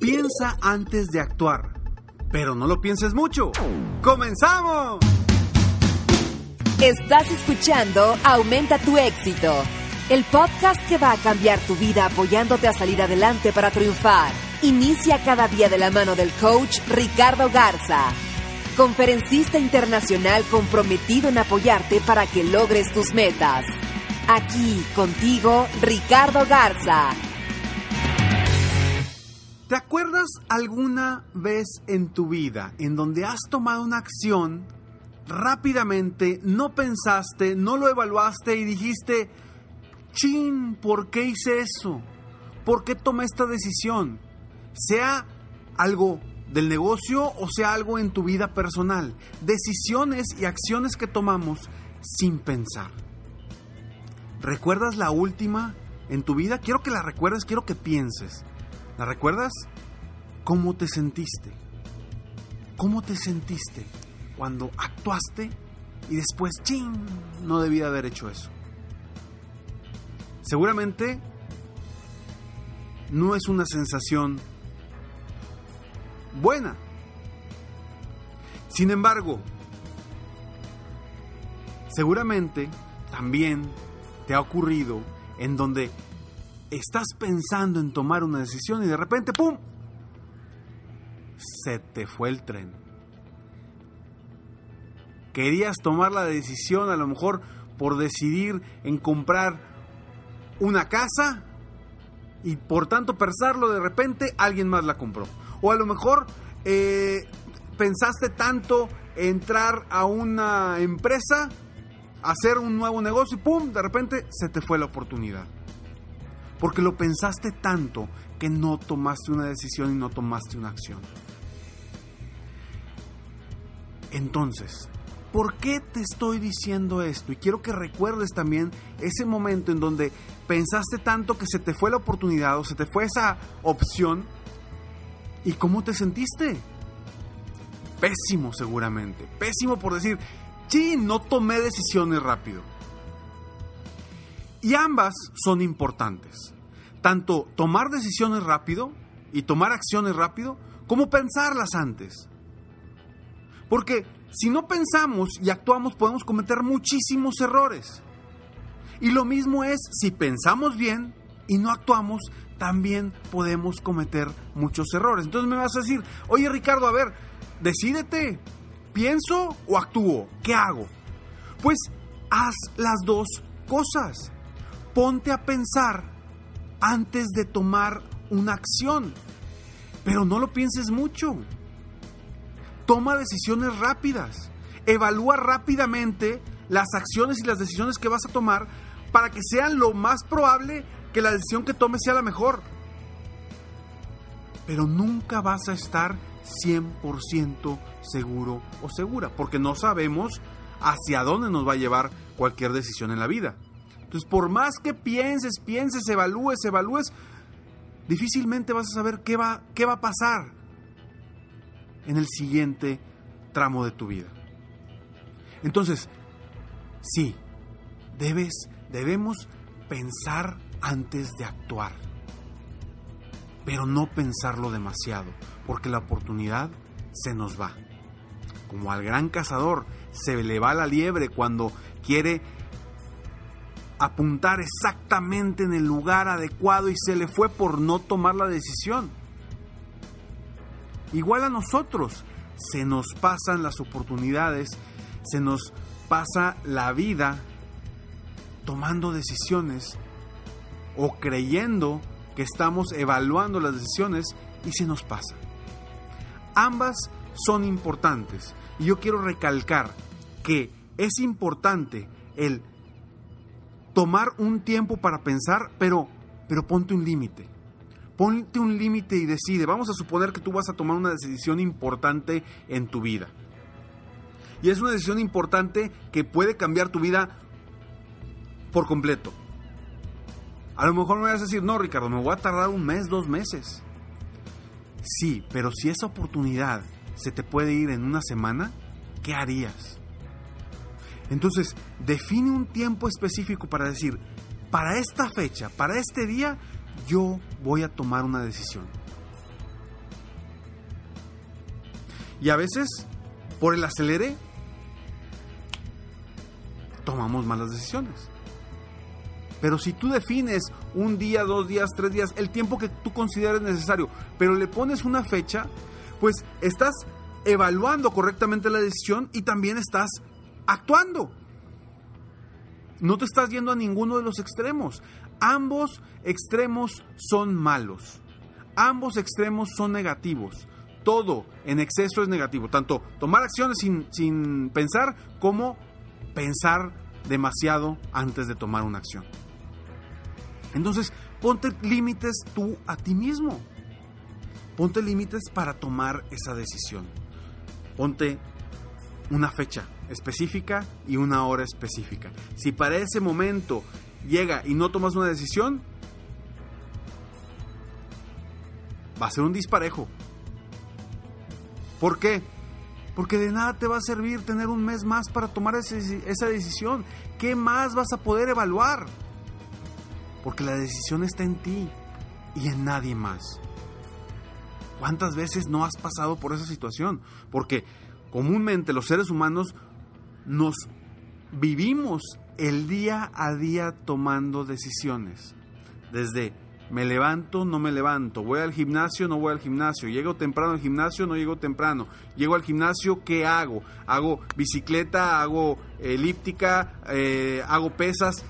Piensa antes de actuar, pero no lo pienses mucho. ¡Comenzamos! Estás escuchando Aumenta tu éxito, el podcast que va a cambiar tu vida apoyándote a salir adelante para triunfar. Inicia cada día de la mano del coach Ricardo Garza, conferencista internacional comprometido en apoyarte para que logres tus metas. Aquí contigo, Ricardo Garza ¿Te acuerdas alguna vez en tu vida en donde has tomado una acción rápidamente, no pensaste, no lo evaluaste y dijiste, chin, ¿por qué hice eso? ¿Por qué tomé esta decisión? Sea algo del negocio o sea algo en tu vida personal. Decisiones y acciones que tomamos sin pensar. ¿Recuerdas la última en tu vida? Quiero que la recuerdes, quiero que pienses. ¿La recuerdas? ¿Cómo te sentiste? ¿Cómo te sentiste cuando actuaste y después, ching, no debía haber hecho eso? Seguramente no es una sensación buena. Sin embargo, seguramente también te ha ocurrido en donde estás pensando en tomar una decisión y de repente, ¡pum! Se te fue el tren. Querías tomar la decisión a lo mejor por decidir en comprar una casa y por tanto pensarlo de repente alguien más la compró. O a lo mejor eh, pensaste tanto entrar a una empresa, hacer un nuevo negocio y ¡pum! De repente se te fue la oportunidad porque lo pensaste tanto que no tomaste una decisión y no tomaste una acción. Entonces, ¿por qué te estoy diciendo esto? Y quiero que recuerdes también ese momento en donde pensaste tanto que se te fue la oportunidad o se te fue esa opción y cómo te sentiste. Pésimo seguramente, pésimo por decir, sí, no tomé decisiones rápido. Y ambas son importantes. Tanto tomar decisiones rápido y tomar acciones rápido, como pensarlas antes. Porque si no pensamos y actuamos podemos cometer muchísimos errores. Y lo mismo es si pensamos bien y no actuamos, también podemos cometer muchos errores. Entonces me vas a decir, oye Ricardo, a ver, decídete, ¿pienso o actúo? ¿Qué hago? Pues haz las dos cosas ponte a pensar antes de tomar una acción. Pero no lo pienses mucho. Toma decisiones rápidas. Evalúa rápidamente las acciones y las decisiones que vas a tomar para que sean lo más probable que la decisión que tomes sea la mejor. Pero nunca vas a estar 100% seguro o segura, porque no sabemos hacia dónde nos va a llevar cualquier decisión en la vida. Entonces, por más que pienses, pienses, evalúes, evalúes, difícilmente vas a saber qué va, qué va a pasar en el siguiente tramo de tu vida. Entonces, sí, debes, debemos pensar antes de actuar, pero no pensarlo demasiado, porque la oportunidad se nos va. Como al gran cazador se le va la liebre cuando quiere apuntar exactamente en el lugar adecuado y se le fue por no tomar la decisión. Igual a nosotros, se nos pasan las oportunidades, se nos pasa la vida tomando decisiones o creyendo que estamos evaluando las decisiones y se nos pasa. Ambas son importantes y yo quiero recalcar que es importante el tomar un tiempo para pensar, pero, pero ponte un límite. Ponte un límite y decide. Vamos a suponer que tú vas a tomar una decisión importante en tu vida. Y es una decisión importante que puede cambiar tu vida por completo. A lo mejor me vas a decir, no, Ricardo, me voy a tardar un mes, dos meses. Sí, pero si esa oportunidad se te puede ir en una semana, ¿qué harías? Entonces, define un tiempo específico para decir, para esta fecha, para este día, yo voy a tomar una decisión. Y a veces, por el acelere, tomamos malas decisiones. Pero si tú defines un día, dos días, tres días, el tiempo que tú consideres necesario, pero le pones una fecha, pues estás evaluando correctamente la decisión y también estás actuando. No te estás yendo a ninguno de los extremos. Ambos extremos son malos. Ambos extremos son negativos. Todo en exceso es negativo. Tanto tomar acciones sin, sin pensar como pensar demasiado antes de tomar una acción. Entonces, ponte límites tú a ti mismo. Ponte límites para tomar esa decisión. Ponte una fecha específica y una hora específica. Si para ese momento llega y no tomas una decisión, va a ser un disparejo. ¿Por qué? Porque de nada te va a servir tener un mes más para tomar esa decisión. ¿Qué más vas a poder evaluar? Porque la decisión está en ti y en nadie más. ¿Cuántas veces no has pasado por esa situación? Porque comúnmente los seres humanos nos vivimos el día a día tomando decisiones. Desde me levanto, no me levanto, voy al gimnasio, no voy al gimnasio, llego temprano al gimnasio, no llego temprano, llego al gimnasio, ¿qué hago? Hago bicicleta, hago elíptica, eh, hago pesas.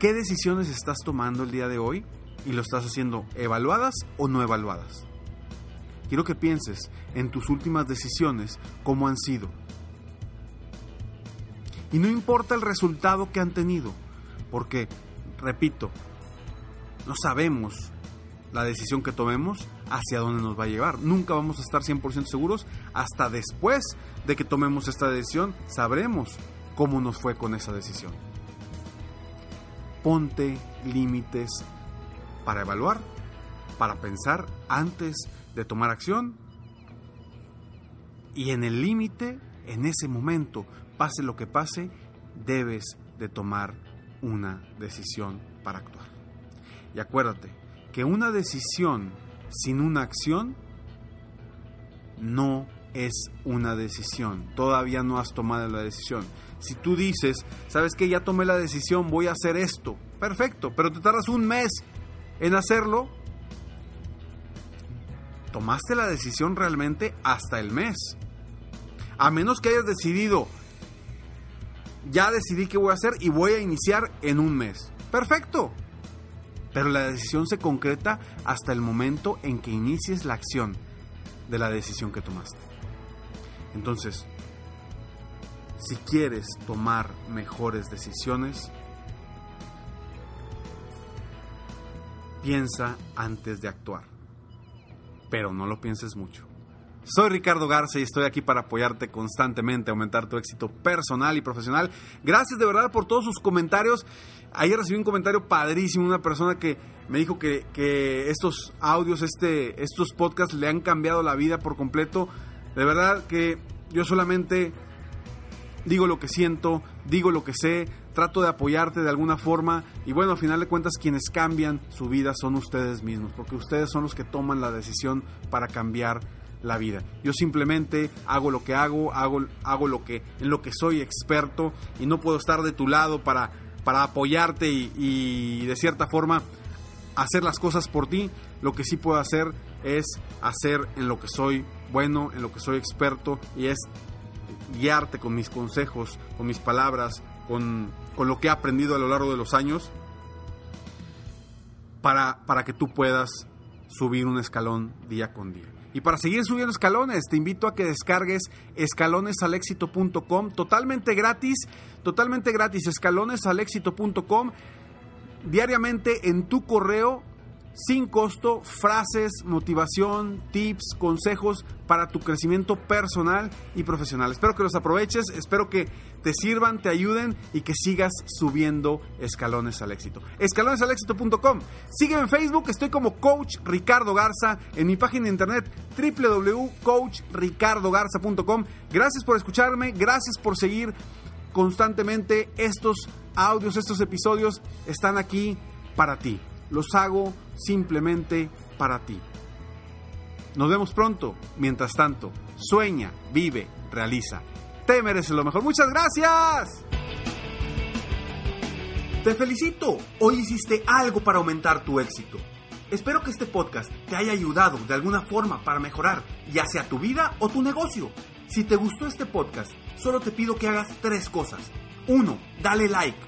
¿Qué decisiones estás tomando el día de hoy? Y lo estás haciendo evaluadas o no evaluadas. Quiero que pienses en tus últimas decisiones, cómo han sido. Y no importa el resultado que han tenido, porque, repito, no sabemos la decisión que tomemos hacia dónde nos va a llevar. Nunca vamos a estar 100% seguros. Hasta después de que tomemos esta decisión, sabremos cómo nos fue con esa decisión. Ponte límites para evaluar, para pensar antes de tomar acción. Y en el límite, en ese momento, pase lo que pase, debes de tomar una decisión para actuar. Y acuérdate que una decisión sin una acción no es una decisión. Todavía no has tomado la decisión. Si tú dices, sabes que ya tomé la decisión, voy a hacer esto, perfecto, pero te tardas un mes en hacerlo, tomaste la decisión realmente hasta el mes. A menos que hayas decidido, ya decidí qué voy a hacer y voy a iniciar en un mes. Perfecto. Pero la decisión se concreta hasta el momento en que inicies la acción de la decisión que tomaste. Entonces, si quieres tomar mejores decisiones, piensa antes de actuar. Pero no lo pienses mucho. Soy Ricardo Garza y estoy aquí para apoyarte constantemente, aumentar tu éxito personal y profesional. Gracias de verdad por todos sus comentarios. Ayer recibí un comentario padrísimo, una persona que me dijo que, estos audios, este, estos podcasts le han cambiado la vida por completo. De verdad que yo solamente digo lo que siento, digo lo que sé, trato de apoyarte de alguna forma y bueno, al final de cuentas quienes cambian su vida son ustedes mismos, porque ustedes son los que toman la decisión para cambiar la vida. Yo simplemente hago lo que hago, hago, hago lo que, en lo que soy experto y no puedo estar de tu lado para, para apoyarte y, de cierta forma hacer las cosas por ti. Lo que sí puedo hacer es hacer en lo que soy bueno, en lo que soy experto y es guiarte con mis consejos, con mis palabras, con, con lo que he aprendido a lo largo de los años para, para que tú puedas subir un escalón día con día. Y para seguir subiendo escalones, te invito a que descargues escalonesalexito.com totalmente gratis, totalmente gratis, escalonesalexito.com diariamente en tu correo sin costo frases, motivación, tips, consejos para tu crecimiento personal y profesional. Espero que los aproveches, espero que te sirvan, te ayuden y que sigas subiendo escalones al éxito. Escalonesalexito.com. Sígueme en Facebook, estoy como Coach Ricardo Garza, en mi página de internet www.coachricardogarza.com. Gracias por escucharme, gracias por seguir constantemente estos audios, estos episodios están aquí para ti. Los hago simplemente para ti. Nos vemos pronto. Mientras tanto, sueña, vive, realiza. Te mereces lo mejor. Muchas gracias. Te felicito. Hoy hiciste algo para aumentar tu éxito. Espero que este podcast te haya ayudado de alguna forma para mejorar, ya sea tu vida o tu negocio. Si te gustó este podcast, solo te pido que hagas tres cosas. 1. Dale like.